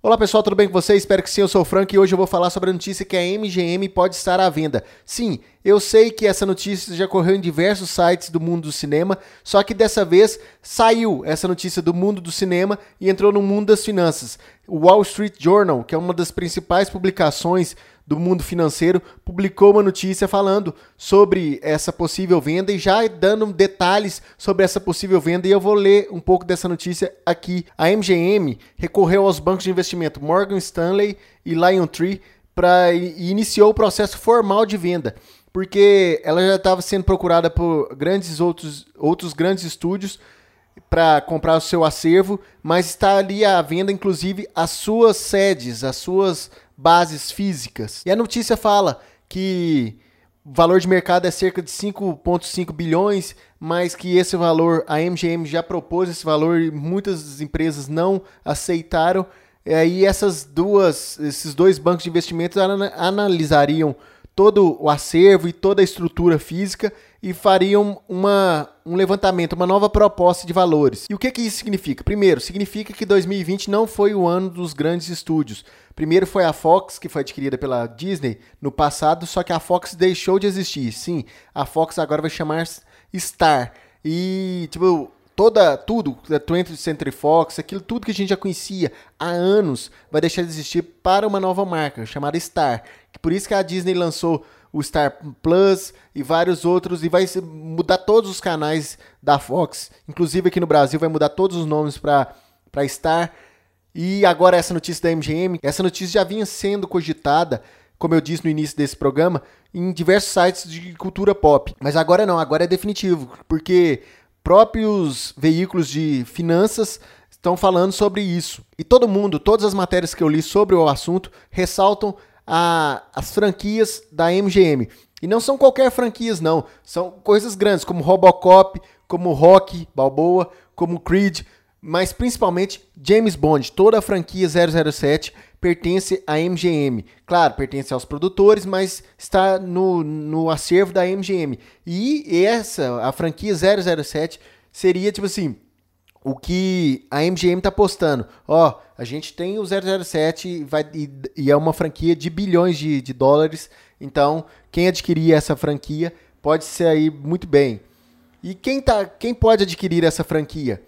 Olá pessoal, tudo bem com vocês? Espero que sim, eu sou o Frank e hoje eu vou falar sobre a notícia que a MGM pode estar à venda. Sim, eu sei que essa notícia já correu em diversos sites do mundo do cinema, só que dessa vez saiu essa notícia do mundo do cinema e entrou no mundo das finanças. O Wall Street Journal, que é uma das principais publicações do mundo financeiro publicou uma notícia falando sobre essa possível venda e já dando detalhes sobre essa possível venda e eu vou ler um pouco dessa notícia aqui. A MGM recorreu aos bancos de investimento Morgan Stanley e Liontree para e iniciou o processo formal de venda, porque ela já estava sendo procurada por grandes outros outros grandes estúdios para comprar o seu acervo, mas está ali à venda inclusive as suas sedes, as suas bases físicas. E a notícia fala que o valor de mercado é cerca de 5,5 bilhões, mas que esse valor, a MGM já propôs esse valor e muitas empresas não aceitaram. E aí essas duas, esses dois bancos de investimentos analisariam todo o acervo e toda a estrutura física e fariam uma, um levantamento, uma nova proposta de valores. E o que, que isso significa? Primeiro, significa que 2020 não foi o ano dos grandes estúdios. Primeiro foi a Fox, que foi adquirida pela Disney no passado, só que a Fox deixou de existir. Sim, a Fox agora vai chamar Star. E, tipo, toda tudo, da 20th Century Fox, aquilo tudo que a gente já conhecia há anos, vai deixar de existir para uma nova marca chamada Star. Por isso que a Disney lançou o Star Plus e vários outros e vai mudar todos os canais da Fox, inclusive aqui no Brasil vai mudar todos os nomes para Star. E agora essa notícia da MGM, essa notícia já vinha sendo cogitada, como eu disse no início desse programa, em diversos sites de cultura pop. Mas agora não, agora é definitivo, porque próprios veículos de finanças estão falando sobre isso. E todo mundo, todas as matérias que eu li sobre o assunto ressaltam a, as franquias da MGM. E não são qualquer franquias, não. São coisas grandes, como Robocop, como Rock Balboa, como Creed, mas principalmente James Bond. Toda a franquia 007 pertence à MGM. Claro, pertence aos produtores, mas está no, no acervo da MGM. E essa, a franquia 007, seria tipo assim o que a MGM está postando. Ó, a gente tem o 007 vai, e, e é uma franquia de bilhões de, de dólares. Então, quem adquirir essa franquia pode aí muito bem. E quem, tá, quem pode adquirir essa franquia?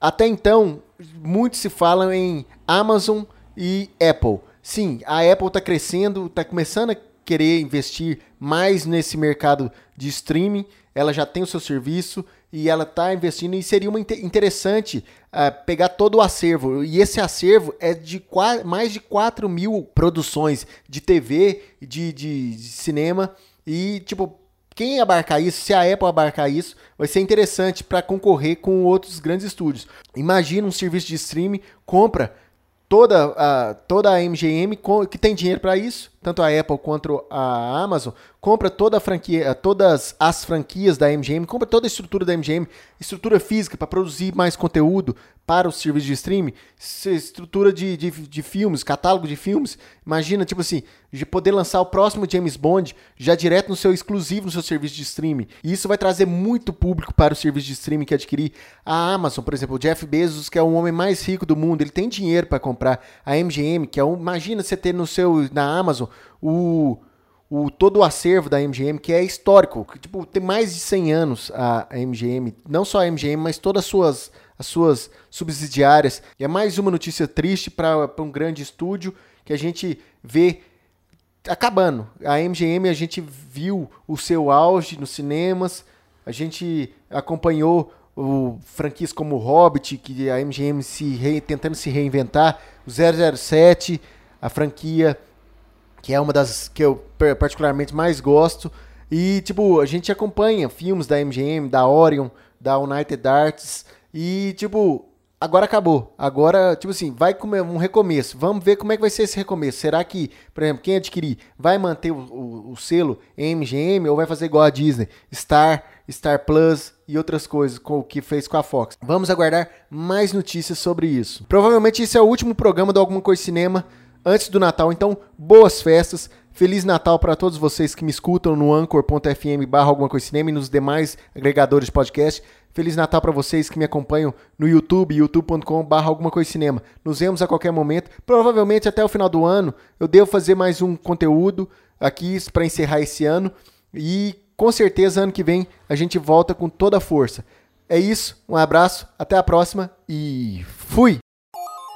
Até então, muito se fala em Amazon e Apple. Sim, a Apple está crescendo, está começando a querer investir mais nesse mercado de streaming. Ela já tem o seu serviço e ela está investindo e seria uma interessante uh, pegar todo o acervo. E esse acervo é de mais de 4 mil produções de TV, de, de, de cinema e, tipo, quem abarcar isso, se a Apple abarcar isso, vai ser interessante para concorrer com outros grandes estúdios. Imagina um serviço de streaming, compra toda a, toda a MGM que tem dinheiro para isso, tanto a Apple quanto a Amazon, compra toda a franquia, todas as franquias da MGM, compra toda a estrutura da MGM, estrutura física para produzir mais conteúdo para o serviço de streaming, estrutura de, de, de, filmes, catálogo de filmes. Imagina, tipo assim, de poder lançar o próximo James Bond já direto no seu exclusivo, no seu serviço de streaming. E isso vai trazer muito público para o serviço de streaming que adquirir. A Amazon, por exemplo, o Jeff Bezos, que é o homem mais rico do mundo, ele tem dinheiro para comprar. A MGM, que é um, imagina você ter no seu na Amazon o o, todo o acervo da MGM, que é histórico, que, tipo, tem mais de 100 anos a, MGM, não só a MGM, mas todas as suas, as suas subsidiárias. E é mais uma notícia triste para um grande estúdio que a gente vê acabando. A MGM, a gente viu o seu auge nos cinemas, a gente acompanhou o, franquias como Hobbit, que a MGM se re, tentando se reinventar, o 007, a franquia que é uma das que eu particularmente mais gosto. E, tipo, a gente acompanha filmes da MGM, da Orion, da United Arts. E, tipo, agora acabou. Agora, tipo assim, vai comer um recomeço. Vamos ver como é que vai ser esse recomeço. Será que, por exemplo, quem adquirir vai manter o, o, o selo MGM ou vai fazer igual a Disney? Star, Star Plus e outras coisas com o que fez com a Fox. Vamos aguardar mais notícias sobre isso. Provavelmente esse é o último programa do Alguma Coisa Cinema antes do Natal. Então, boas festas. Feliz Natal para todos vocês que me escutam no anchor.fm barra alguma coisa cinema e nos demais agregadores de podcast. Feliz Natal para vocês que me acompanham no YouTube, youtube.com.br alguma coisa cinema. Nos vemos a qualquer momento. Provavelmente até o final do ano eu devo fazer mais um conteúdo aqui para encerrar esse ano e com certeza ano que vem a gente volta com toda a força. É isso, um abraço, até a próxima e fui!